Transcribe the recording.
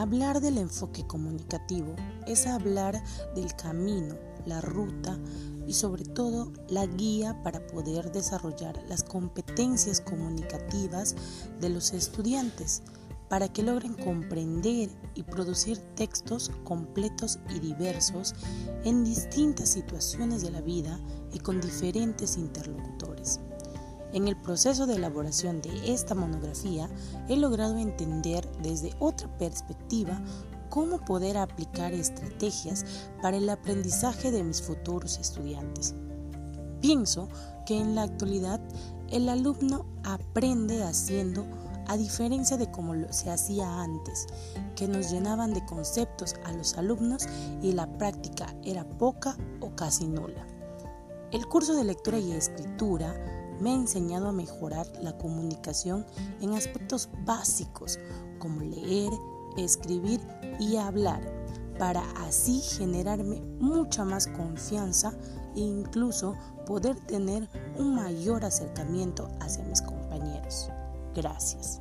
Hablar del enfoque comunicativo es hablar del camino, la ruta y sobre todo la guía para poder desarrollar las competencias comunicativas de los estudiantes para que logren comprender y producir textos completos y diversos en distintas situaciones de la vida y con diferentes interlocutores. En el proceso de elaboración de esta monografía he logrado entender desde otra perspectiva cómo poder aplicar estrategias para el aprendizaje de mis futuros estudiantes. Pienso que en la actualidad el alumno aprende haciendo a diferencia de como se hacía antes, que nos llenaban de conceptos a los alumnos y la práctica era poca o casi nula. El curso de lectura y escritura me ha enseñado a mejorar la comunicación en aspectos básicos como leer, escribir y hablar, para así generarme mucha más confianza e incluso poder tener un mayor acercamiento hacia mis compañeros. Gracias.